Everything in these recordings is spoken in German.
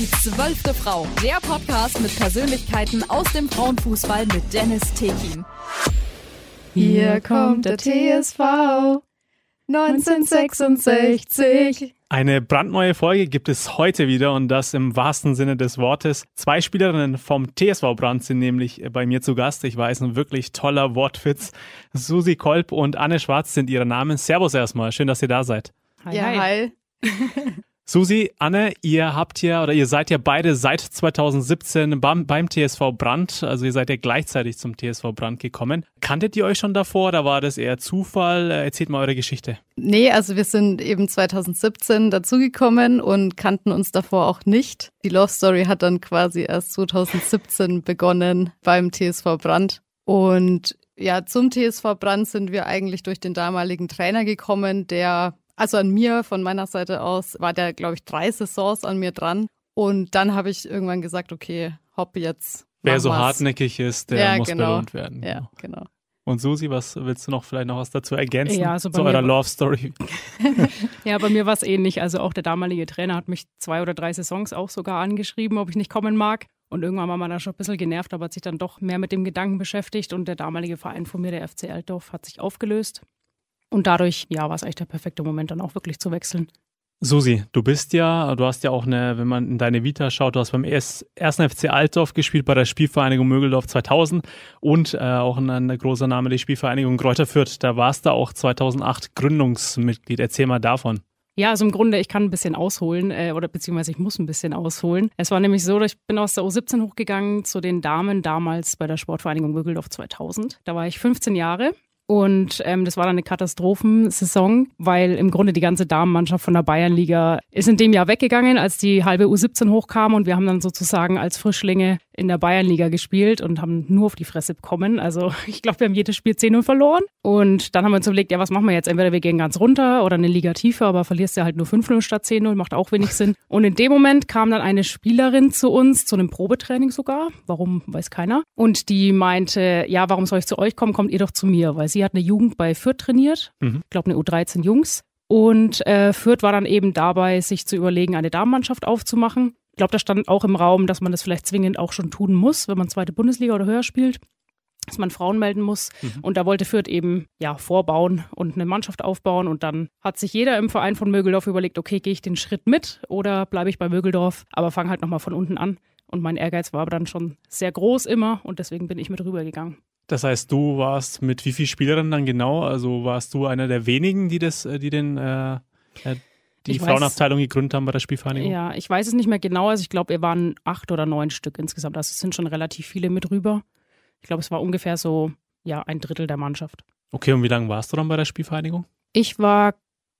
Die zwölfte Frau. Der Podcast mit Persönlichkeiten aus dem Frauenfußball mit Dennis Tekin. Hier kommt der TSV 1966. Eine brandneue Folge gibt es heute wieder und das im wahrsten Sinne des Wortes. Zwei Spielerinnen vom TSV Brand sind nämlich bei mir zu Gast. Ich weiß, ein wirklich toller Wortwitz. Susi Kolb und Anne Schwarz sind ihre Namen. Servus erstmal. Schön, dass ihr da seid. Hi, ja, hi. Susi, Anne, ihr habt ja oder ihr seid ja beide seit 2017 beim, beim, TSV Brand, also ihr seid ja gleichzeitig zum TSV Brand gekommen. Kanntet ihr euch schon davor oder war das eher Zufall? Erzählt mal eure Geschichte. Nee, also wir sind eben 2017 dazugekommen und kannten uns davor auch nicht. Die Love Story hat dann quasi erst 2017 begonnen beim TSV Brand. Und ja, zum TSV Brand sind wir eigentlich durch den damaligen Trainer gekommen, der also an mir, von meiner Seite aus, war der, glaube ich, drei Saisons an mir dran. Und dann habe ich irgendwann gesagt, okay, hopp jetzt. Wer so was. hartnäckig ist, der ja, muss genau. belohnt werden. Ja, genau. Und Susi, was willst du noch vielleicht noch was dazu ergänzen ja, also zu eurer Love Story? ja, bei mir war es ähnlich. Also auch der damalige Trainer hat mich zwei oder drei Saisons auch sogar angeschrieben, ob ich nicht kommen mag. Und irgendwann war man da schon ein bisschen genervt, aber hat sich dann doch mehr mit dem Gedanken beschäftigt. Und der damalige Verein von mir, der FC Altdorf, hat sich aufgelöst. Und dadurch, ja, war es eigentlich der perfekte Moment, dann auch wirklich zu wechseln. Susi, du bist ja, du hast ja auch eine, wenn man in deine Vita schaut, du hast beim ersten FC Altdorf gespielt, bei der Spielvereinigung Mögeldorf 2000 und äh, auch ein, ein großer Name der Spielvereinigung Kräuter Fürth. Da warst du auch 2008 Gründungsmitglied. Erzähl mal davon. Ja, also im Grunde, ich kann ein bisschen ausholen äh, oder beziehungsweise ich muss ein bisschen ausholen. Es war nämlich so, dass ich bin aus der U17 hochgegangen zu den Damen damals bei der Sportvereinigung Mögeldorf 2000. Da war ich 15 Jahre und ähm, das war dann eine Katastrophensaison, weil im Grunde die ganze Damenmannschaft von der Bayernliga ist in dem Jahr weggegangen, als die halbe U17 hochkam und wir haben dann sozusagen als Frischlinge in der Bayernliga gespielt und haben nur auf die Fresse bekommen. Also ich glaube, wir haben jedes Spiel 10-0 verloren. Und dann haben wir uns überlegt, ja, was machen wir jetzt? Entweder wir gehen ganz runter oder eine Liga tiefer, aber verlierst ja halt nur 5-0 statt 10-0, macht auch wenig Sinn. Und in dem Moment kam dann eine Spielerin zu uns, zu einem Probetraining sogar. Warum, weiß keiner. Und die meinte, ja, warum soll ich zu euch kommen? Kommt ihr doch zu mir, weil sie sie hat eine Jugend bei Fürth trainiert, mhm. ich glaube eine U13 Jungs. Und äh, Fürth war dann eben dabei, sich zu überlegen, eine Damenmannschaft aufzumachen. Ich glaube, da stand auch im Raum, dass man das vielleicht zwingend auch schon tun muss, wenn man zweite Bundesliga oder höher spielt, dass man Frauen melden muss. Mhm. Und da wollte Fürth eben ja vorbauen und eine Mannschaft aufbauen. Und dann hat sich jeder im Verein von Mögeldorf überlegt, okay, gehe ich den Schritt mit oder bleibe ich bei Mögeldorf, aber fange halt nochmal von unten an. Und mein Ehrgeiz war aber dann schon sehr groß immer und deswegen bin ich mit rübergegangen. Das heißt, du warst mit wie vielen Spielerinnen dann genau? Also warst du einer der wenigen, die das, äh, die den äh, äh, die ich Frauenabteilung weiß, gegründet haben bei der Spielvereinigung? Ja, ich weiß es nicht mehr genau. Also ich glaube, wir waren acht oder neun Stück insgesamt. Also es sind schon relativ viele mit rüber. Ich glaube, es war ungefähr so ja ein Drittel der Mannschaft. Okay, und wie lange warst du dann bei der Spielvereinigung? Ich war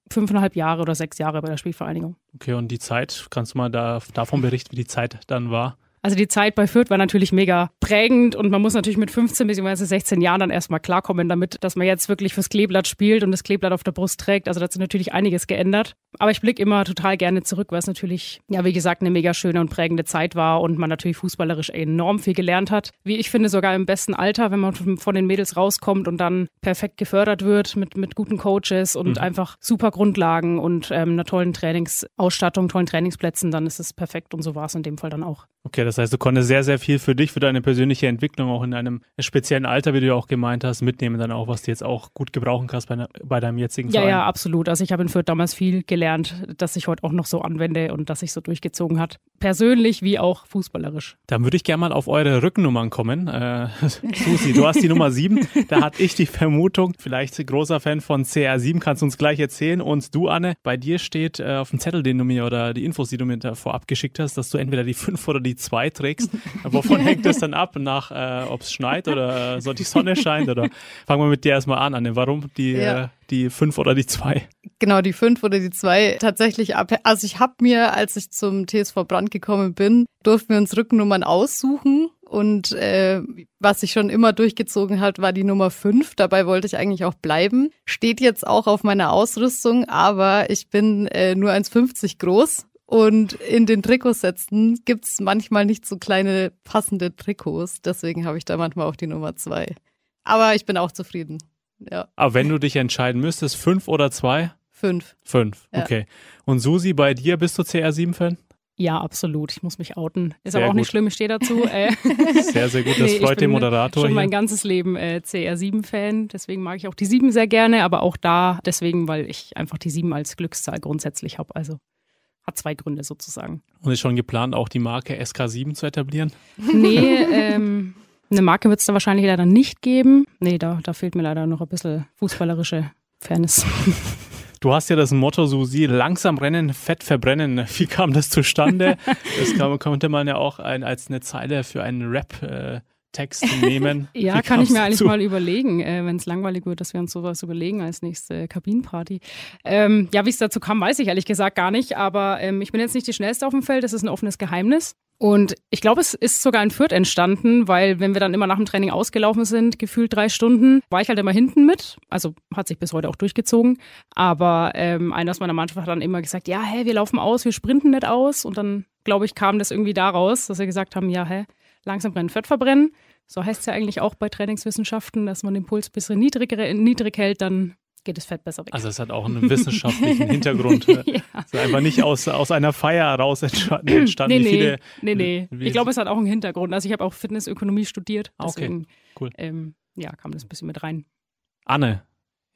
fünfeinhalb Jahre oder sechs Jahre bei der Spielvereinigung. Okay, und die Zeit, kannst du mal da, davon berichten, wie die Zeit dann war? Also die Zeit bei Fürth war natürlich mega prägend und man muss natürlich mit 15 bzw. 16 Jahren dann erstmal klarkommen damit, dass man jetzt wirklich fürs Kleeblatt spielt und das Kleeblatt auf der Brust trägt. Also da hat sich natürlich einiges geändert. Aber ich blicke immer total gerne zurück, weil es natürlich, ja, wie gesagt, eine mega schöne und prägende Zeit war und man natürlich fußballerisch enorm viel gelernt hat. Wie ich finde, sogar im besten Alter, wenn man von den Mädels rauskommt und dann perfekt gefördert wird mit, mit guten Coaches und mhm. einfach super Grundlagen und ähm, einer tollen Trainingsausstattung, tollen Trainingsplätzen, dann ist es perfekt und so war es in dem Fall dann auch. Okay, das heißt, du konntest sehr, sehr viel für dich, für deine persönliche Entwicklung auch in einem speziellen Alter, wie du ja auch gemeint hast, mitnehmen dann auch, was du jetzt auch gut gebrauchen kannst bei, bei deinem jetzigen Verein. Ja, ja, absolut. Also ich habe in Fürth damals viel gelernt, das ich heute auch noch so anwende und das sich so durchgezogen hat. Persönlich wie auch fußballerisch. Dann würde ich gerne mal auf eure Rückennummern kommen. Äh, Susi, du hast die Nummer 7. Da hatte ich die Vermutung, vielleicht großer Fan von CR7, kannst du uns gleich erzählen. Und du, Anne, bei dir steht äh, auf dem Zettel, den du mir oder die Infos, die du mir da vorab geschickt hast, dass du entweder die 5 oder die 2 trägst. Wovon hängt das dann ab? Nach, äh, ob es schneit oder äh, so die Sonne scheint? Oder fangen wir mit dir erstmal an, Anne. Warum die, ja. äh, die fünf oder die zwei? Genau, die fünf oder die zwei tatsächlich ab. Also ich habe mir, als ich zum TSV Brand gekommen bin, durften wir uns Rückennummern aussuchen. Und äh, was sich schon immer durchgezogen hat, war die Nummer fünf. Dabei wollte ich eigentlich auch bleiben. Steht jetzt auch auf meiner Ausrüstung, aber ich bin äh, nur 1,50 groß und in den Trikotsätzen gibt's manchmal nicht so kleine passende Trikots. Deswegen habe ich da manchmal auch die Nummer zwei. Aber ich bin auch zufrieden. Ja. Aber wenn du dich entscheiden müsstest, fünf oder zwei? Fünf. Fünf, okay. Und Susi, bei dir bist du CR7-Fan? Ja, absolut. Ich muss mich outen. Ist Sehr aber auch nicht gut. schlimm, ich stehe dazu. Äh, Sehr, sehr gut. Das nee, ich freut den bin Moderator Schon hier. mein ganzes Leben äh, CR7-Fan. Deswegen mag ich auch die 7 sehr gerne, aber auch da deswegen, weil ich einfach die 7 als Glückszahl grundsätzlich habe. Also hat zwei Gründe sozusagen. Und ist schon geplant, auch die Marke SK7 zu etablieren? Nee, ähm, eine Marke wird es da wahrscheinlich leider nicht geben. Nee, da, da fehlt mir leider noch ein bisschen fußballerische Fairness. Du hast ja das Motto, Susi, langsam rennen, fett verbrennen. Wie kam das zustande? Das kann, konnte man ja auch ein, als eine Zeile für einen Rap-Text nehmen. Ja, kann ich mir eigentlich mal überlegen, äh, wenn es langweilig wird, dass wir uns sowas überlegen als nächste Kabinenparty. Ähm, ja, wie es dazu kam, weiß ich ehrlich gesagt gar nicht, aber ähm, ich bin jetzt nicht die Schnellste auf dem Feld, das ist ein offenes Geheimnis. Und ich glaube, es ist sogar in Fürth entstanden, weil wenn wir dann immer nach dem Training ausgelaufen sind, gefühlt drei Stunden, war ich halt immer hinten mit. Also hat sich bis heute auch durchgezogen. Aber ähm, einer aus meiner Mannschaft hat dann immer gesagt, ja, hä, wir laufen aus, wir sprinten nicht aus. Und dann, glaube ich, kam das irgendwie daraus, dass wir gesagt haben, ja, hä, langsam brennen, Fett verbrennen. So heißt es ja eigentlich auch bei Trainingswissenschaften, dass man den Puls ein bisschen niedrig, niedrig hält, dann geht das Fett besser weg. Also es hat auch einen wissenschaftlichen Hintergrund. Es ja. ist einfach nicht aus, aus einer Feier heraus entstanden. Nee, nee, viele, nee, nee. Ich glaube, es hat auch einen Hintergrund. Also ich habe auch Fitnessökonomie studiert. Ah, okay. Deswegen, Cool. ähm, ja, kam das ein bisschen mit rein. Anne,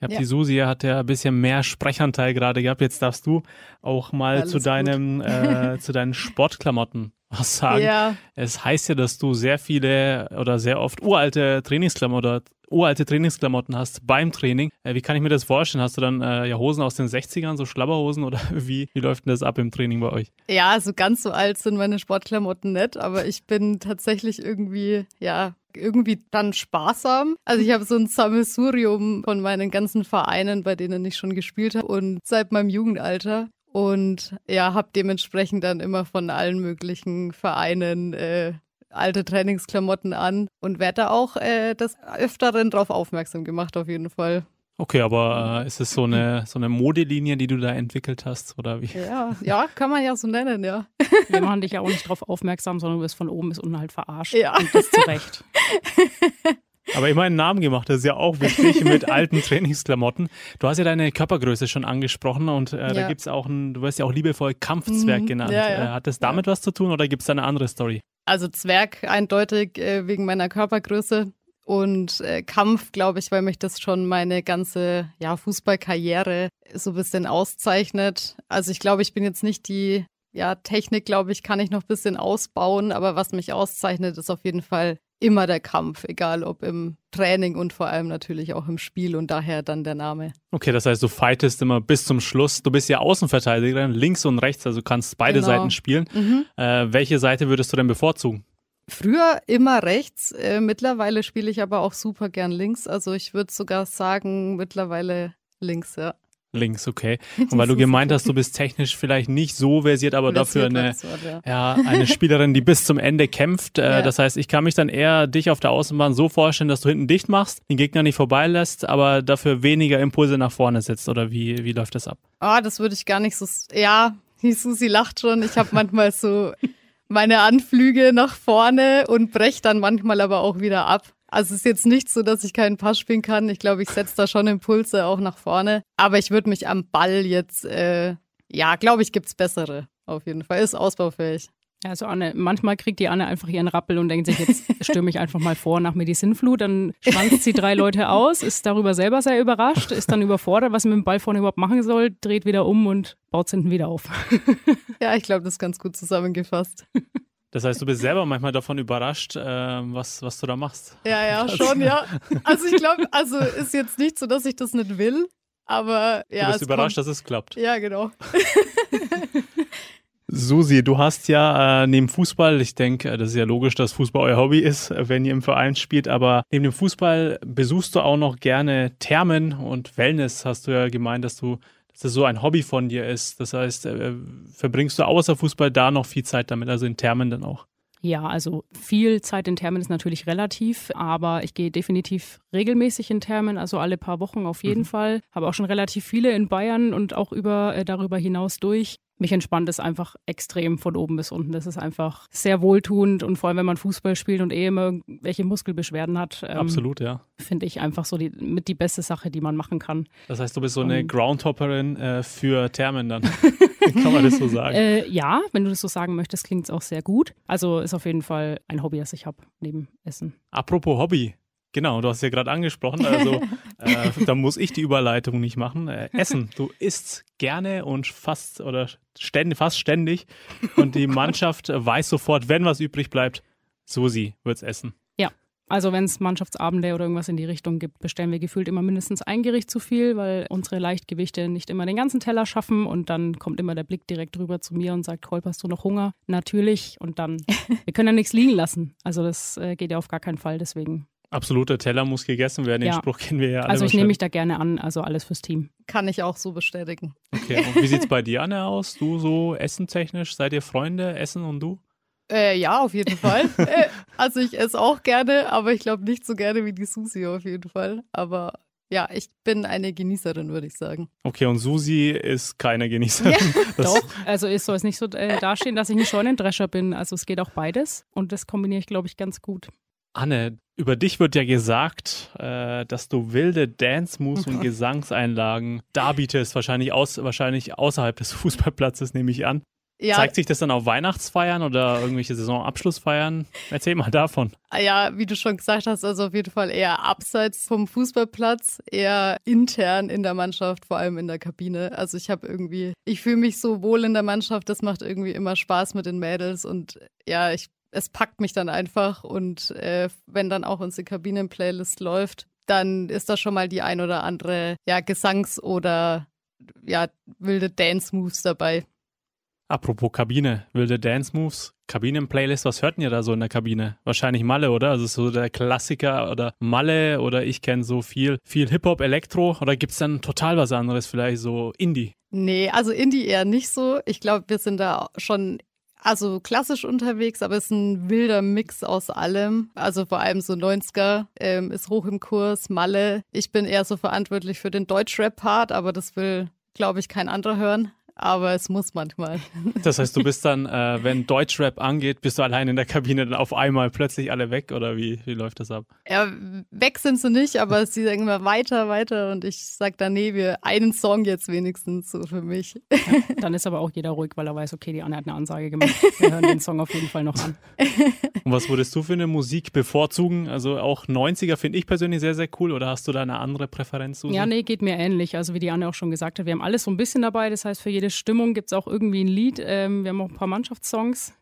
ich habe Ja. die Susi hat ja ein bisschen mehr Sprechanteil gerade gehabt. Jetzt darfst du auch mal Alles zu deinem äh, zu deinen Sportklamotten was sagen. Ja, Es heißt ja, dass du sehr viele oder sehr oft uralte Trainingsklamotten uralte Trainingsklamotten hast beim Training. Äh, wie kann ich mir das vorstellen? Hast du dann äh, ja Hosen aus den 60ern, so Schlabberhosen oder wie, wie läuft denn das ab im Training bei euch? ja, also ganz so alt sind meine Sportklamotten nicht, aber ich bin tatsächlich irgendwie, ja, irgendwie dann sparsam. Also ich habe so ein Sammelsurium von meinen ganzen Vereinen, bei denen ich schon gespielt habe und seit meinem Jugendalter. Und ja, habe dementsprechend dann immer von allen möglichen Vereinen äh, alte Trainingsklamotten an und werde da auch äh, des Öfteren drauf aufmerksam gemacht, auf jeden Fall. Okay, aber äh, ist es so eine, so eine Modelinie, die du da entwickelt hast oder wie? Ja, ja, kann man ja so nennen, ja. Wir machen dich ja auch nicht drauf aufmerksam, sondern du wirst von oben bis unten halt verarscht. Ja. Und das zu Recht. Aber immer einen Namen gemacht, das ist ja auch wichtig mit alten Trainingsklamotten. Du hast ja deine Körpergröße schon angesprochen und äh, da Ja. gibt es auch ein, du wirst ja auch liebevoll Kampfzwerg Mhm, genannt. ja, ja. Äh, hat das damit was zu tun oder gibt es da eine andere Story? Also Zwerg eindeutig äh, wegen meiner Körpergröße und äh, Kampf, glaube ich, weil mich das schon meine ganze ja, Fußballkarriere so ein bisschen auszeichnet. Also ich glaube, ich bin jetzt nicht die ja, Technik, glaube ich, kann ich noch ein bisschen ausbauen, aber was mich auszeichnet, ist auf jeden Fall immer der Kampf, egal ob im Training und vor allem natürlich auch im Spiel und daher dann der Name. Okay, das heißt, du fightest immer bis zum Schluss. Du bist ja Außenverteidigerin, links und rechts, also du kannst beide Genau. Seiten spielen. Mhm. Äh, welche Seite würdest du denn bevorzugen? Früher immer rechts, äh, mittlerweile spiele ich aber auch super gern links. Also ich würde sogar sagen, mittlerweile links, ja. Links, okay. Und weil du gemeint hast, du bist technisch vielleicht nicht so versiert, aber dafür eine, ja. eine Spielerin, die bis zum Ende kämpft. Äh, Ja. Das heißt, ich kann mich dann eher dich auf der Außenbahn so vorstellen, dass du hinten dicht machst, den Gegner nicht vorbeilässt, aber dafür weniger Impulse nach vorne setzt. Oder wie, wie läuft das ab? Ah, das würde ich gar nicht so. Ja, die Susi lacht schon. Ich habe manchmal so meine Anflüge nach vorne und brech dann manchmal aber auch wieder ab. Also es ist jetzt nicht so, dass ich keinen Pass spielen kann. Ich glaube, ich setze da schon Impulse auch nach vorne. Aber ich würde mich am Ball jetzt, äh, ja, glaube ich, gibt's bessere. Auf jeden Fall. Ist ausbaufähig. Ja, Also Anne, manchmal kriegt die Anne einfach ihren Rappel und denkt sich, jetzt stürme ich einfach mal vor nach mir die Sinnflut. Dann schwanzt sie drei Leute aus, ist darüber selber sehr überrascht, ist dann überfordert, was sie mit dem Ball vorne überhaupt machen soll, dreht wieder um und baut hinten wieder auf. Ja, ich glaube, das ist ganz gut zusammengefasst. Das heißt, du bist selber manchmal davon überrascht, äh, was, was du da machst. Ja, ja, schon, ja. Also ich glaube, also ist jetzt nicht so, dass ich das nicht will, aber ja. du bist es überrascht, kommt, dass es klappt. Ja, genau. Susi, du hast ja äh, neben Fußball, ich denke, äh, das ist ja logisch, dass Fußball euer Hobby ist, äh, wenn ihr im Verein spielt, aber neben dem Fußball besuchst du auch noch gerne Thermen und Wellness, hast du ja gemeint, dass du dass das so ein Hobby von dir ist. Das heißt, äh, verbringst du außer Fußball da noch viel Zeit damit, also in Thermen dann auch? Ja, also viel Zeit in Thermen ist natürlich relativ, aber ich gehe definitiv regelmäßig in Thermen, also alle paar Wochen auf jeden Mhm. Fall. Habe auch schon relativ viele in Bayern und auch über äh, darüber hinaus durch. Mich entspannt es einfach extrem von oben bis unten. Das ist einfach sehr wohltuend und vor allem, wenn man Fußball spielt und eh immer welche Muskelbeschwerden hat. Ähm, Absolut, ja. Finde ich einfach so die, mit die beste Sache, die man machen kann. Das heißt, du bist so eine um, Groundhopperin äh, für Thermen dann. kann man das so sagen? Äh, ja, wenn du das so sagen möchtest, klingt es auch sehr gut. Also ist auf jeden Fall ein Hobby, das ich habe, neben Essen. Apropos Hobby. Genau, du hast ja gerade angesprochen, also äh, da muss ich die Überleitung nicht machen. Äh, Essen, du isst gerne und fast oder ständig, fast ständig und die Mannschaft weiß sofort, wenn was übrig bleibt, Susi wird's essen. Ja, also wenn es Mannschaftsabende oder irgendwas in die Richtung gibt, bestellen wir gefühlt immer mindestens ein Gericht zu viel, weil unsere Leichtgewichte nicht immer den ganzen Teller schaffen und dann kommt immer der Blick direkt rüber zu mir und sagt, Kolb, hast du noch Hunger? Natürlich und dann, wir können ja nichts liegen lassen. Also das äh, geht ja auf gar keinen Fall, deswegen Absoluter Teller muss gegessen werden. Den ja. Spruch kennen wir ja alle. Also ich nehme mich da gerne an, also alles fürs Team. Kann ich auch so bestätigen. Okay, und wie sieht es bei dir, Anne, aus? Du so essentechnisch, seid ihr Freunde, Essen und du? Äh, ja, auf jeden Fall. Äh, also ich esse auch gerne, aber ich glaube nicht so gerne wie die Susi auf jeden Fall. Aber ja, ich bin eine Genießerin, würde ich sagen. Okay, und Susi ist keine Genießerin. Ja. Doch, also es soll es nicht so äh, dastehen, dass ich ein Scheunendrescher bin. Also es geht auch beides und das kombiniere ich, glaube ich, ganz gut. Anne, über dich wird ja gesagt, äh, dass du wilde Dance-Moves und Gesangseinlagen darbietest, wahrscheinlich, aus, wahrscheinlich außerhalb des Fußballplatzes, nehme ich an. Ja. Zeigt sich das dann auf Weihnachtsfeiern oder irgendwelche Saisonabschlussfeiern? Erzähl mal davon. Ah ja, wie du schon gesagt hast, also auf jeden Fall eher abseits vom Fußballplatz, eher intern in der Mannschaft, vor allem in der Kabine. Also ich habe irgendwie, ich fühle mich so wohl in der Mannschaft, das macht irgendwie immer Spaß mit den Mädels und ja, ich es packt mich dann einfach und äh, wenn dann auch unsere Kabinen-Playlist läuft, dann ist da schon mal die ein oder andere ja, Gesangs- oder ja, wilde Dance-Moves dabei. Apropos Kabine, wilde Dance-Moves, Kabinen-Playlist, was hört ihr da so in der Kabine? Wahrscheinlich Malle, oder? Also so der Klassiker oder Malle oder ich kenne so viel, viel Hip-Hop, Elektro oder gibt es dann total was anderes, vielleicht so Indie? Nee, also Indie eher nicht so. Ich glaube, wir sind da schon also klassisch unterwegs, aber es ist ein wilder Mix aus allem. Also vor allem so 90er ähm, ist hoch im Kurs, Malle. Ich bin eher so verantwortlich für den Deutschrap-Part, aber das will, glaube ich, kein anderer hören aber es muss manchmal. Das heißt, du bist dann, äh, wenn Deutschrap angeht, bist du allein in der Kabine dann auf einmal plötzlich alle weg oder wie, wie läuft das ab? Ja, weg sind sie nicht, aber sie sagen immer weiter, weiter und ich sage dann, nee, wir einen Song jetzt wenigstens so für mich. Ja, dann ist aber auch jeder ruhig, weil er weiß, okay, die Anne hat eine Ansage gemacht. Wir hören den Song auf jeden Fall noch an. Und was würdest du für eine Musik bevorzugen? Also auch 90er finde ich persönlich sehr, sehr cool oder hast du da eine andere Präferenz? Susi? Ja, nee, geht mir ähnlich. Also wie die Anne auch schon gesagt hat, wir haben alles so ein bisschen dabei. Das heißt, für jede Stimmung gibt es auch irgendwie ein Lied. Ähm, wir haben auch ein paar Mannschaftssongs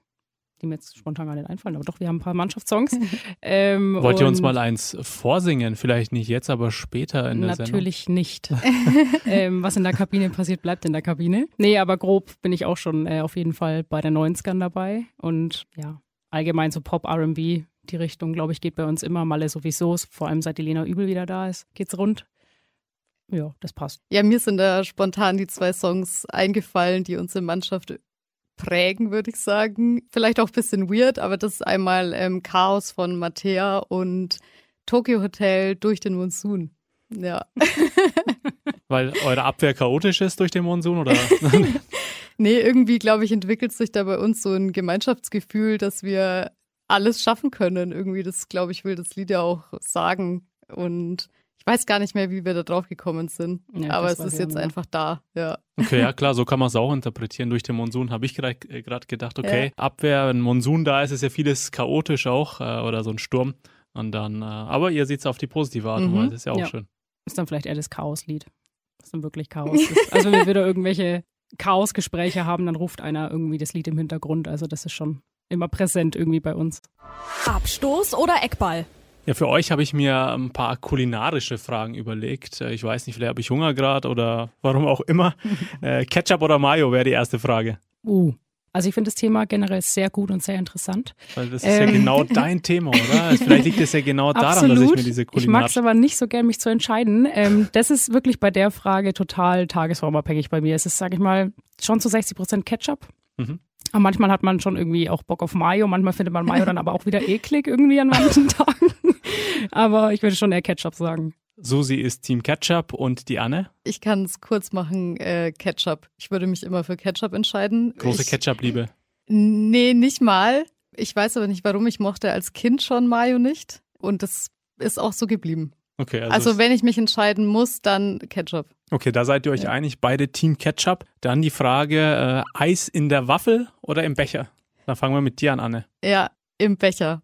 die mir jetzt spontan gar nicht einfallen, aber doch, wir haben ein paar Mannschaftssongs. Ähm, Wollt ihr uns mal eins vorsingen? Vielleicht nicht jetzt, aber später in der natürlich Sendung? Natürlich nicht. ähm, was in der Kabine passiert, bleibt in der Kabine. Nee, aber grob bin ich auch schon äh, auf jeden Fall bei der 90ern dabei. Und ja, allgemein so Pop, RB, die Richtung, glaube ich, geht bei uns immer. Malle sowieso, vor allem seit die Lena Übel wieder da ist, geht's rund. Ja, das passt. Ja, mir sind da spontan die zwei Songs eingefallen, die unsere Mannschaft prägen, würde ich sagen. Vielleicht auch ein bisschen weird, aber das ist einmal ähm, Chaos von Mattea und Tokyo Hotel durch den Monsun. Ja. Weil eure Abwehr chaotisch ist durch den Monsun, oder? nee, irgendwie, glaube ich, entwickelt sich da bei uns so ein Gemeinschaftsgefühl, dass wir alles schaffen können. Irgendwie, das, glaube ich, will das Lied ja auch sagen. Und ich weiß gar nicht mehr, wie wir da drauf gekommen sind, ja, aber es ist jetzt einfach da, ja. Okay, ja klar, so kann man es auch interpretieren. Durch den Monsun habe ich gerade äh, gedacht, okay, ja. Abwehr, wenn Monsun da ist, ist ja vieles chaotisch auch äh, oder so ein Sturm. Und dann, äh, aber ihr seht es auf die positive Art und mhm. Weise, ist ja auch ja. schön. Ist dann vielleicht eher das Chaoslied, was dann wirklich Chaos ist. Also wenn wir da irgendwelche Chaosgespräche haben, dann ruft einer irgendwie das Lied im Hintergrund. Also das ist schon immer präsent irgendwie bei uns. Abstoß oder Eckball? Ja, für euch habe ich mir ein paar kulinarische Fragen überlegt. Äh, ich weiß nicht, vielleicht habe ich Hunger gerade oder warum auch immer. Äh, Ketchup oder Mayo wäre die erste Frage. Uh. Also ich finde das Thema generell sehr gut und sehr interessant. Weil das ist ähm. ja genau dein Thema, oder? Also vielleicht liegt es ja genau daran, Absolut. dass ich mir diese Kulinar... Ich mag es aber nicht so gern, mich zu entscheiden. Ähm, das ist wirklich bei der Frage total tagesformabhängig bei mir. Es ist, sage ich mal, schon zu 60 Prozent Ketchup. Mhm. Aber manchmal hat man schon irgendwie auch Bock auf Mayo, manchmal findet man Mayo dann aber auch wieder eklig irgendwie an manchen Tagen. aber ich würde schon eher Ketchup sagen. Susi ist Team Ketchup und die Anne? Ich kann es kurz machen, äh, Ketchup. Ich würde mich immer für Ketchup entscheiden. Große Ketchup-Liebe. Nee, nicht mal. Ich weiß aber nicht, warum. Ich mochte als Kind schon Mayo nicht. Und das ist auch so geblieben. Okay, also, also wenn ich mich entscheiden muss, dann Ketchup. Okay, da seid ihr euch ja. einig, beide Team Ketchup. Dann die Frage, äh, Eis in der Waffel oder im Becher? Dann fangen wir mit dir an, Anne. Ja, im Becher.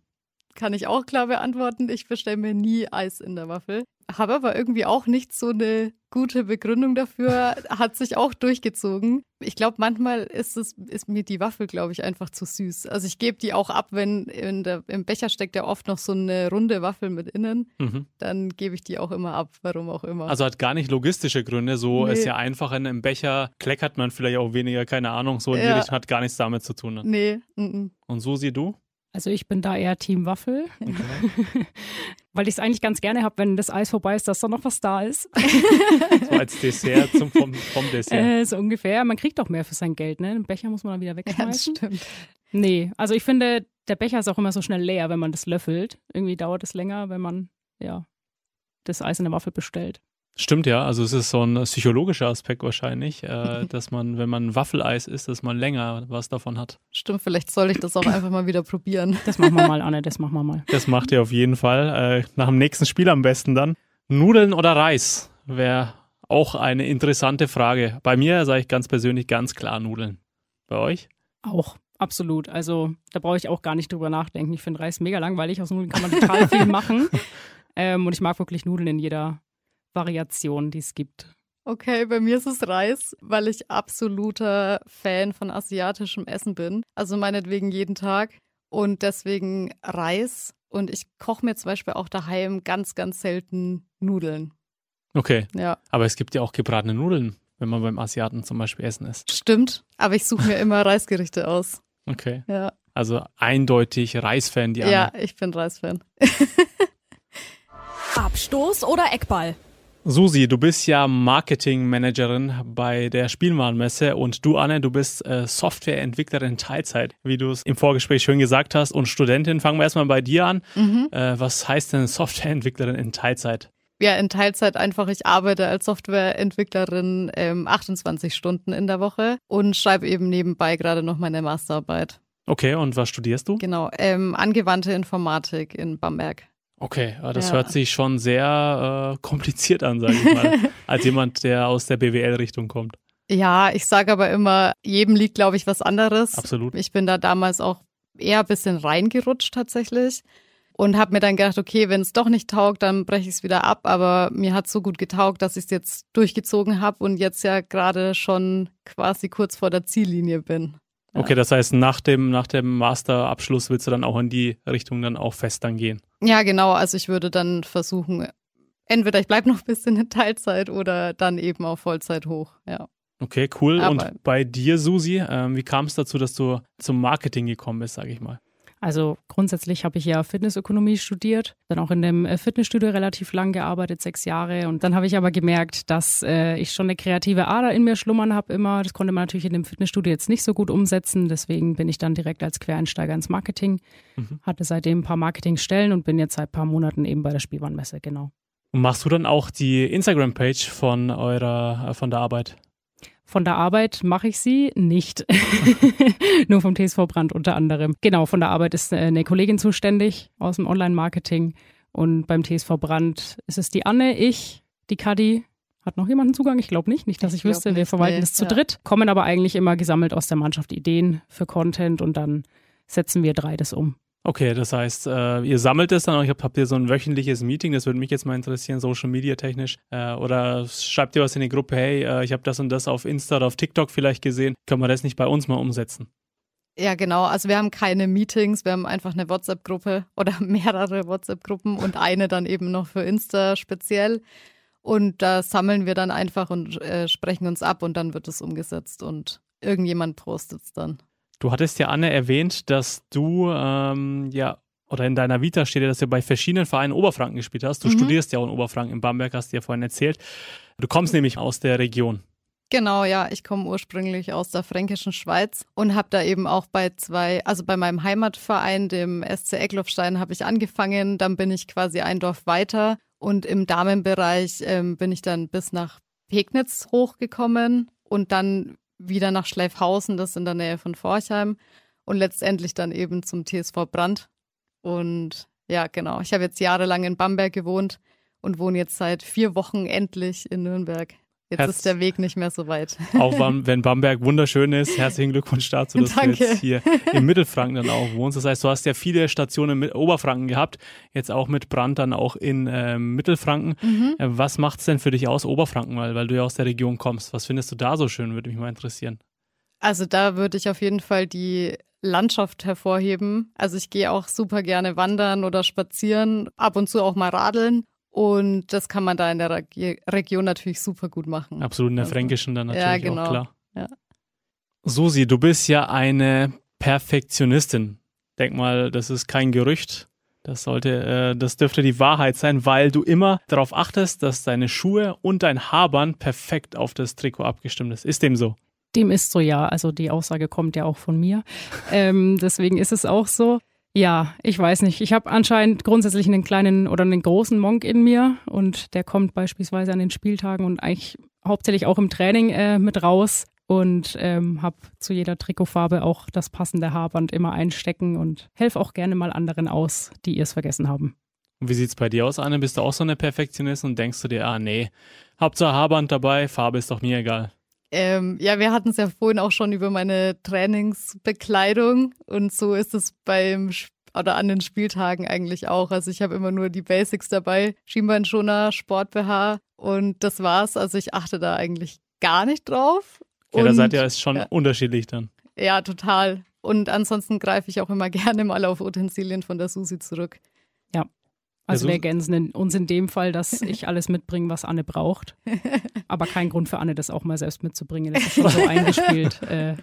Kann ich auch klar beantworten. Ich bestelle mir nie Eis in der Waffel habe aber irgendwie auch nicht so eine gute Begründung dafür, hat sich auch durchgezogen. Ich glaube, manchmal ist es ist mir die Waffel, glaube ich, einfach zu süß. Also ich gebe die auch ab, wenn in der, im Becher steckt ja oft noch so eine runde Waffel mit innen. Mhm. Dann gebe ich die auch immer ab, warum auch immer. Also hat gar nicht logistische Gründe. So nee. ist ja einfach in einem Becher kleckert man vielleicht auch weniger, keine Ahnung. So in ja. die Richtung hat gar nichts damit zu tun. Ne? Nee. Mm Und so sieh du? Also ich bin da eher Team Waffel, okay. weil ich es eigentlich ganz gerne habe, wenn das Eis vorbei ist, dass da noch was da ist. so als Dessert zum, vom, vom Dessert. Äh, so ungefähr. Man kriegt doch mehr für sein Geld, ne? Den Becher muss man dann wieder wegschmeißen. Ja, stimmt. Nee, also ich finde, der Becher ist auch immer so schnell leer, wenn man das löffelt. Irgendwie dauert es länger, wenn man ja das Eis in der Waffel bestellt. Stimmt ja, also es ist so ein psychologischer Aspekt wahrscheinlich, äh, dass man, wenn man Waffeleis isst, dass man länger was davon hat. Stimmt, vielleicht soll ich das auch einfach mal wieder probieren. Das machen wir mal, Anne, das machen wir mal. Das macht ihr auf jeden Fall. Äh, nach dem nächsten Spiel am besten dann. Nudeln oder Reis wäre auch eine interessante Frage. Bei mir sage ich ganz persönlich ganz klar Nudeln. Bei euch? Auch. Absolut. Also da brauche ich auch gar nicht drüber nachdenken. Ich finde Reis mega langweilig. Aus Nudeln kann man total viel machen. Ähm, und ich mag wirklich Nudeln in jeder Variationen, die es gibt. Okay, bei mir ist es Reis, weil ich absoluter Fan von asiatischem Essen bin. Also meinetwegen jeden Tag. Und deswegen Reis. Und ich koche mir zum Beispiel auch daheim ganz, ganz selten Nudeln. Okay. Ja. Aber es gibt ja auch gebratene Nudeln, wenn man beim Asiaten zum Beispiel essen isst. Stimmt. Aber ich suche mir immer Reisgerichte aus. Okay. Ja. Also eindeutig Reisfan, die Anne. Ja, ich bin Reisfan. Abstoß oder Eckball? Susi, du bist ja Marketingmanagerin bei der Spielwarenmesse und du, Anne, du bist äh, Softwareentwicklerin Teilzeit, wie du es im Vorgespräch schön gesagt hast. Und Studentin, fangen wir erstmal bei dir an. Mhm. Äh, was heißt denn Softwareentwicklerin in Teilzeit? Ja, in Teilzeit einfach, ich arbeite als Softwareentwicklerin ähm, 28 Stunden in der Woche und schreibe eben nebenbei gerade noch meine Masterarbeit. Okay, und was studierst du? Genau, ähm, angewandte Informatik in Bamberg. Okay, das ja. hört sich schon sehr äh, kompliziert an, sage ich mal, als jemand, der aus der BWL-Richtung kommt. Ja, ich sage aber immer, jedem liegt, glaube ich, was anderes. Absolut. Ich bin da damals auch eher ein bisschen reingerutscht tatsächlich und habe mir dann gedacht, okay, wenn es doch nicht taugt, dann breche ich es wieder ab. Aber mir hat so gut getaugt, dass ich es jetzt durchgezogen habe und jetzt ja gerade schon quasi kurz vor der Ziellinie bin. Okay, das heißt, nach dem, nach dem Masterabschluss willst du dann auch in die Richtung dann auch fest dann gehen? Ja, genau. Also ich würde dann versuchen, entweder ich bleibe noch ein bisschen in Teilzeit oder dann eben auf Vollzeit hoch, ja. Okay, cool. Aber Und bei dir, Susi, ähm, wie kam es dazu, dass du zum Marketing gekommen bist, sage ich mal? Also grundsätzlich habe ich ja Fitnessökonomie studiert, dann auch in dem äh, Fitnessstudio relativ lang gearbeitet, sechs Jahre. Und dann habe ich aber gemerkt, dass äh, ich schon eine kreative Ader in mir schlummern habe immer. Das konnte man natürlich in dem Fitnessstudio jetzt nicht so gut umsetzen. Deswegen bin ich dann direkt als Quereinsteiger ins Marketing, mhm. hatte seitdem ein paar Marketingstellen und bin jetzt seit ein paar Monaten eben bei der Spielwarenmesse, genau. Und machst du dann auch die Instagram-Page von eurer, äh, von der Arbeit? Von der Arbeit mache ich sie nicht. Nur vom TSV Brand unter anderem. Genau, von der Arbeit ist äh, eine Kollegin zuständig aus dem Online-Marketing. Und beim TSV Brand ist es die Anne, ich, die Kadi. Hat noch jemand einen Zugang? Ich glaube nicht. Nicht, dass ich, ich wüsste. Wir verwalten es nee, zu ja. dritt. Kommen aber eigentlich immer gesammelt aus der Mannschaft Ideen für Content und dann setzen wir drei das um. Okay, das heißt, äh, ihr sammelt es dann, habt, habt ihr so ein wöchentliches Meeting, das würde mich jetzt mal interessieren, Social Media technisch. Äh, oder schreibt ihr was in die Gruppe, hey, äh, ich habe das und das auf Insta oder auf TikTok vielleicht gesehen, können wir das nicht bei uns mal umsetzen? Ja, genau. Also wir haben keine Meetings, wir haben einfach eine WhatsApp-Gruppe oder mehrere WhatsApp-Gruppen und eine dann eben noch für Insta speziell. Und da sammeln wir dann einfach und äh, sprechen uns ab und dann wird es umgesetzt und irgendjemand postet es dann. Du hattest ja, Anne, erwähnt, dass du ähm, ja oder in deiner Vita steht ja, dass du bei verschiedenen Vereinen Oberfranken gespielt hast. Du mhm. studierst ja auch in Oberfranken, in Bamberg, hast du ja vorhin erzählt. Du kommst nämlich aus der Region. Genau, ja, ich komme ursprünglich aus der fränkischen Schweiz und habe da eben auch bei zwei, also bei meinem Heimatverein, dem SC Eckloffstein, habe ich angefangen. Dann bin ich quasi ein Dorf weiter Und im Damenbereich ähm, bin ich dann bis nach Pegnitz hochgekommen und dann wieder nach Schleifhausen, das ist in der Nähe von Forchheim. Und letztendlich dann eben zum TSV Brand. Und ja, genau. Ich habe jetzt jahrelang in Bamberg gewohnt und wohne jetzt seit vier Wochen endlich in Nürnberg. Jetzt Herz ist der Weg nicht mehr so weit. Auch wenn Bamberg wunderschön ist. Herzlichen Glückwunsch dazu, dass Danke. du jetzt hier im Mittelfranken dann auch wohnst. Das heißt, du hast ja viele Stationen in Oberfranken gehabt, jetzt auch mit Brand dann auch in äh, Mittelfranken. Mhm. Äh, was macht es denn für dich aus, Oberfranken, weil, weil du ja aus der Region kommst? Was findest du da so schön, würde mich mal interessieren. Also da würde ich auf jeden Fall die Landschaft hervorheben. Also ich gehe auch super gerne wandern oder spazieren, ab und zu auch mal radeln. Und das kann man da in der Reg Region natürlich super gut machen. Absolut, in der also, Fränkischen dann natürlich ja, genau. auch klar. Ja. Susi, du bist ja eine Perfektionistin. Denk mal, das ist kein Gerücht. Das sollte, äh, das dürfte die Wahrheit sein, weil du immer darauf achtest, dass deine Schuhe und dein Haarband perfekt auf das Trikot abgestimmt ist. Ist dem so? Dem ist so, ja. Also die Aussage kommt ja auch von mir. ähm, deswegen ist es auch so. Ja, ich weiß nicht. Ich habe anscheinend grundsätzlich einen kleinen oder einen großen Monk in mir und der kommt beispielsweise an den Spieltagen und eigentlich hauptsächlich auch im Training äh, mit raus und ähm, habe zu jeder Trikotfarbe auch das passende Haarband immer einstecken und helfe auch gerne mal anderen aus, die es vergessen haben. Und wie sieht's bei dir aus, Anne? Bist du auch so eine Perfektionistin und denkst du dir, ah nee, Hauptsache Haarband dabei, Farbe ist doch mir egal? Ähm, ja, wir hatten es ja vorhin auch schon über meine Trainingsbekleidung und so ist es beim oder an den Spieltagen eigentlich auch. Also ich habe immer nur die Basics dabei, Schienbeinschoner, Sport BH und das war's. Also ich achte da eigentlich gar nicht drauf. Ja, da seid ihr es schon ja, unterschiedlich dann. Ja, total. Und ansonsten greife ich auch immer gerne mal auf Utensilien von der Susi zurück. Ja, also wir ergänzen uns in dem Fall, dass ich alles mitbringe, was Anne braucht. Aber kein Grund für Anne, das auch mal selbst mitzubringen. Das ist schon so eingespielt. Äh,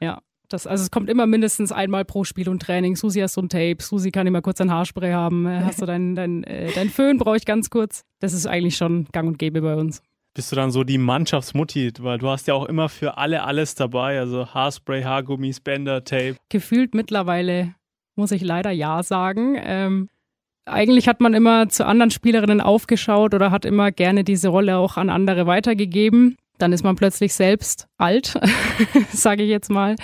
ja. Das, also es kommt immer mindestens einmal pro Spiel und Training. Susi hast so ein Tape, Susi kann immer kurz ein Haarspray haben. Äh, hast du dein, dein, äh, dein Föhn brauche ich ganz kurz. Das ist eigentlich schon gang und gäbe bei uns. Bist du dann so die Mannschaftsmutti, weil du hast ja auch immer für alle alles dabei, also Haarspray, Haargummis, Bänder, Tape. Gefühlt mittlerweile muss ich leider ja sagen. Ähm, eigentlich hat man immer zu anderen Spielerinnen aufgeschaut oder hat immer gerne diese Rolle auch an andere weitergegeben. Dann ist man plötzlich selbst alt, sage ich jetzt mal.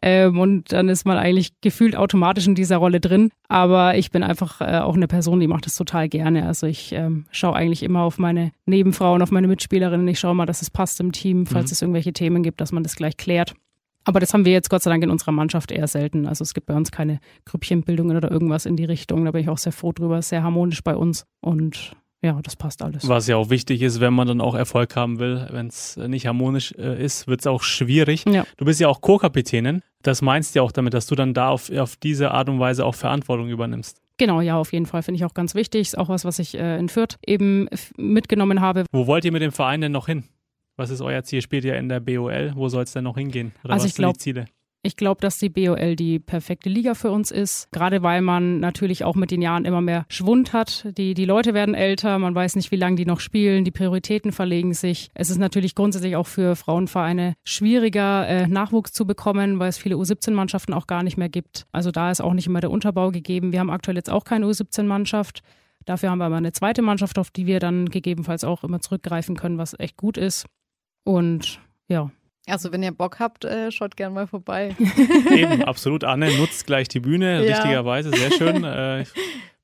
Ähm, und dann ist man eigentlich gefühlt automatisch in dieser Rolle drin. Aber ich bin einfach äh, auch eine Person, die macht das total gerne. Also ich ähm, schaue eigentlich immer auf meine Nebenfrauen, auf meine Mitspielerinnen. Ich schaue mal, dass es passt im Team, falls mhm. es irgendwelche Themen gibt, dass man das gleich klärt. Aber das haben wir jetzt Gott sei Dank in unserer Mannschaft eher selten. Also es gibt bei uns keine Grüppchenbildungen oder irgendwas in die Richtung. Da bin ich auch sehr froh drüber. Sehr harmonisch bei uns und ja, das passt alles. Was ja auch wichtig ist, wenn man dann auch Erfolg haben will. Wenn es nicht harmonisch äh, ist, wird es auch schwierig. Ja. Du bist ja auch Co-Kapitänin. Das meinst du ja auch damit, dass du dann da auf, auf diese Art und Weise auch Verantwortung übernimmst. Genau, ja, auf jeden Fall finde ich auch ganz wichtig. Ist auch was, was ich äh, in Fürth eben mitgenommen habe. Wo wollt ihr mit dem Verein denn noch hin? Was ist euer Ziel? Spielt ihr in der BOL? Wo soll es denn noch hingehen? Oder also was ich glaub, sind die Ziele? Ich glaube, dass die BOL die perfekte Liga für uns ist, gerade weil man natürlich auch mit den Jahren immer mehr Schwund hat. Die, die Leute werden älter, man weiß nicht, wie lange die noch spielen, die Prioritäten verlegen sich. Es ist natürlich grundsätzlich auch für Frauenvereine schwieriger, äh, Nachwuchs zu bekommen, weil es viele U17-Mannschaften auch gar nicht mehr gibt. Also da ist auch nicht immer der Unterbau gegeben. Wir haben aktuell jetzt auch keine U17-Mannschaft. Dafür haben wir aber eine zweite Mannschaft, auf die wir dann gegebenenfalls auch immer zurückgreifen können, was echt gut ist. Und ja. Also wenn ihr Bock habt, äh, schaut gerne mal vorbei. Eben, absolut. Anne nutzt gleich die Bühne, ja. richtigerweise, sehr schön. Äh,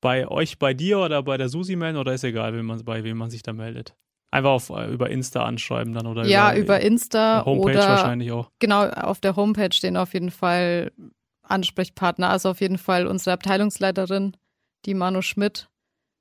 bei euch, bei dir oder bei der Susi melden oder ist egal, wenn man, bei wem man sich da meldet? Einfach auf, äh, über Insta anschreiben dann oder Ja, über, über Insta Homepage oder wahrscheinlich auch. Genau, auf der Homepage stehen auf jeden Fall Ansprechpartner, also auf jeden Fall unsere Abteilungsleiterin, die Manu Schmidt,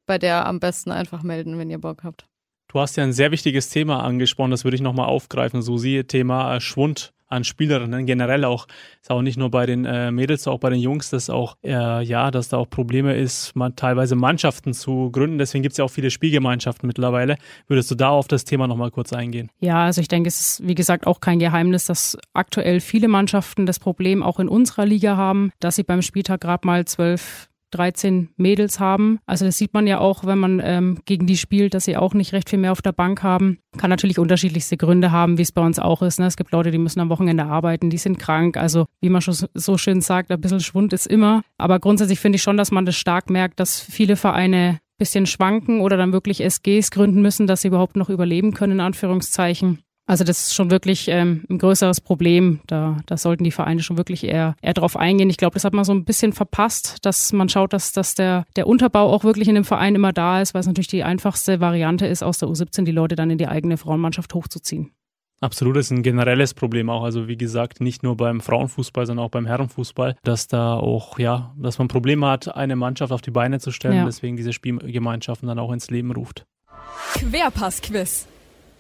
bei der am besten einfach melden, wenn ihr Bock habt. Du hast ja ein sehr wichtiges Thema angesprochen, das würde ich nochmal aufgreifen, Susi, Thema äh, Schwund an Spielerinnen generell auch. Ist auch nicht nur bei den äh, Mädels, auch bei den Jungs, dass auch, äh, ja, dass da auch Probleme ist, man teilweise Mannschaften zu gründen. Deswegen gibt es ja auch viele Spielgemeinschaften mittlerweile. Würdest du da auf das Thema nochmal kurz eingehen? Ja, also ich denke, es ist, wie gesagt, auch kein Geheimnis, dass aktuell viele Mannschaften das Problem auch in unserer Liga haben, dass sie beim Spieltag gerade mal zwölf 13 Mädels haben. Also das sieht man ja auch, wenn man ähm, gegen die spielt, dass sie auch nicht recht viel mehr auf der Bank haben. Kann natürlich unterschiedlichste Gründe haben, wie es bei uns auch ist. Ne? Es gibt Leute, die müssen am Wochenende arbeiten, die sind krank. Also wie man schon so schön sagt, ein bisschen Schwund ist immer. Aber grundsätzlich finde ich schon, dass man das stark merkt, dass viele Vereine bisschen schwanken oder dann wirklich SGs gründen müssen, dass sie überhaupt noch überleben können, in Anführungszeichen. Also das ist schon wirklich ähm, ein größeres Problem. Da, da sollten die Vereine schon wirklich eher, eher drauf eingehen. Ich glaube, das hat man so ein bisschen verpasst, dass man schaut, dass, dass der, der Unterbau auch wirklich in dem Verein immer da ist, weil es natürlich die einfachste Variante ist, aus der U17 die Leute dann in die eigene Frauenmannschaft hochzuziehen. Absolut, das ist ein generelles Problem auch. Also wie gesagt, nicht nur beim Frauenfußball, sondern auch beim Herrenfußball, dass da auch, ja, dass man Probleme hat, eine Mannschaft auf die Beine zu stellen, ja. deswegen diese Spielgemeinschaften dann auch ins Leben ruft. Querpass-Quiz.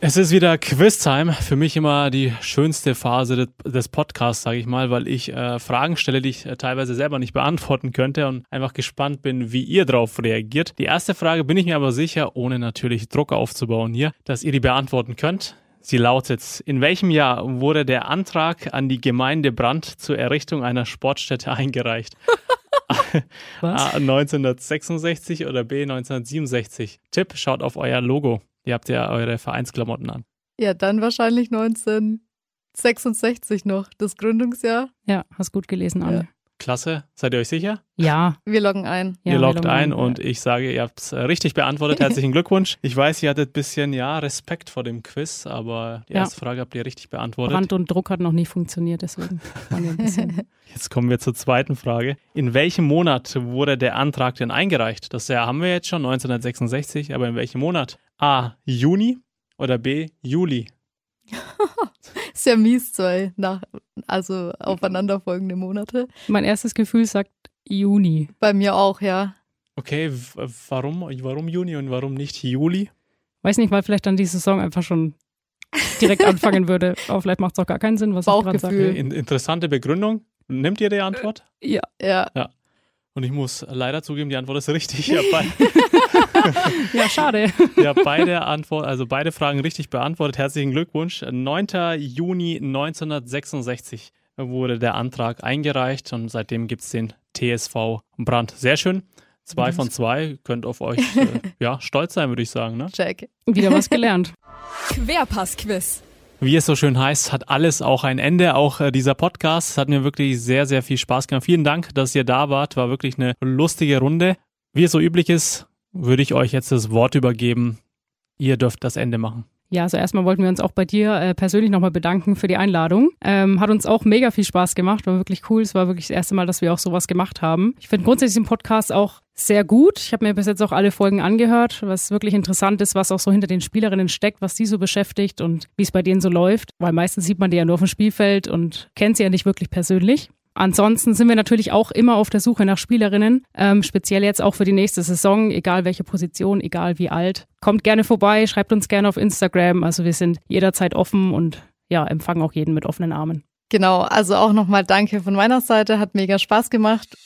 Es ist wieder Quiz-Time. Für mich immer die schönste Phase des Podcasts, sage ich mal, weil ich äh, Fragen stelle, die ich äh, teilweise selber nicht beantworten könnte und einfach gespannt bin, wie ihr darauf reagiert. Die erste Frage bin ich mir aber sicher, ohne natürlich Druck aufzubauen hier, dass ihr die beantworten könnt. Sie lautet, in welchem Jahr wurde der Antrag an die Gemeinde Brand zur Errichtung einer Sportstätte eingereicht? A 1966 oder B 1967? Tipp, schaut auf euer Logo. Ihr habt ja eure Vereinsklamotten an. Ja, dann wahrscheinlich 1966 noch, das Gründungsjahr. Ja, hast gut gelesen, Anne. Ja. Klasse. Seid ihr euch sicher? Ja. Wir loggen ein. Ja, ihr loggt ein, ein und ich sage, ihr habt es äh, richtig beantwortet. Herzlichen Glückwunsch. Ich weiß, ihr hattet ein bisschen, ja, Respekt vor dem Quiz, aber die erste ja. Frage habt ihr richtig beantwortet. Brand und Druck hat noch nie funktioniert, deswegen waren wir ein bisschen. Jetzt kommen wir zur zweiten Frage. In welchem Monat wurde der Antrag denn eingereicht? Das Jahr haben wir jetzt schon, 1966, aber in welchem Monat? A. Juni oder B. Juli? ist ja mies, zwei nach, also aufeinanderfolgende Monate. Mein erstes Gefühl sagt Juni. Bei mir auch, ja. Okay, warum, warum Juni und warum nicht Juli? Weiß nicht, weil vielleicht dann die Saison einfach schon direkt anfangen würde. Aber vielleicht macht es auch gar keinen Sinn, was Bauchgefühl. ich gerade sage. Interessante Begründung. Nimmt ihr die Antwort? Ja. Ja. ja. Und ich muss leider zugeben, die Antwort ist richtig. Ja, ja schade. Ja, beide Antwort, also beide Fragen richtig beantwortet. Herzlichen Glückwunsch. 9. Juni 1966 wurde der Antrag eingereicht und seitdem gibt es den TSV Brand. Sehr schön. Zwei von zwei. Könnt auf euch äh, ja, stolz sein, würde ich sagen. Ne? Check. Wieder was gelernt. Querpass-Quiz. Wie es so schön heißt, hat alles auch ein Ende. Auch äh, dieser Podcast hat mir wirklich sehr, sehr viel Spaß gemacht. Vielen Dank, dass ihr da wart. War wirklich eine lustige Runde. Wie es so üblich ist, würde ich euch jetzt das Wort übergeben. Ihr dürft das Ende machen. Ja, also erstmal wollten wir uns auch bei dir äh, persönlich nochmal bedanken für die Einladung. Ähm, hat uns auch mega viel Spaß gemacht, war wirklich cool. Es war wirklich das erste Mal, dass wir auch sowas gemacht haben. Ich finde grundsätzlich den Podcast auch sehr gut. Ich habe mir bis jetzt auch alle Folgen angehört, was wirklich interessant ist, was auch so hinter den Spielerinnen steckt, was die so beschäftigt und wie es bei denen so läuft. Weil meistens sieht man die ja nur auf dem Spielfeld und kennt sie ja nicht wirklich persönlich. Ansonsten sind wir natürlich auch immer auf der Suche nach Spielerinnen, ähm, speziell jetzt auch für die nächste Saison, egal welche Position, egal wie alt. Kommt gerne vorbei, schreibt uns gerne auf Instagram. Also wir sind jederzeit offen und ja, empfangen auch jeden mit offenen Armen. Genau, also auch nochmal danke von meiner Seite, hat mega Spaß gemacht.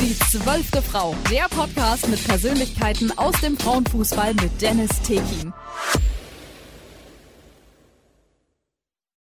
Die zwölfte Frau, der Podcast mit Persönlichkeiten aus dem Frauenfußball mit Dennis Tekin.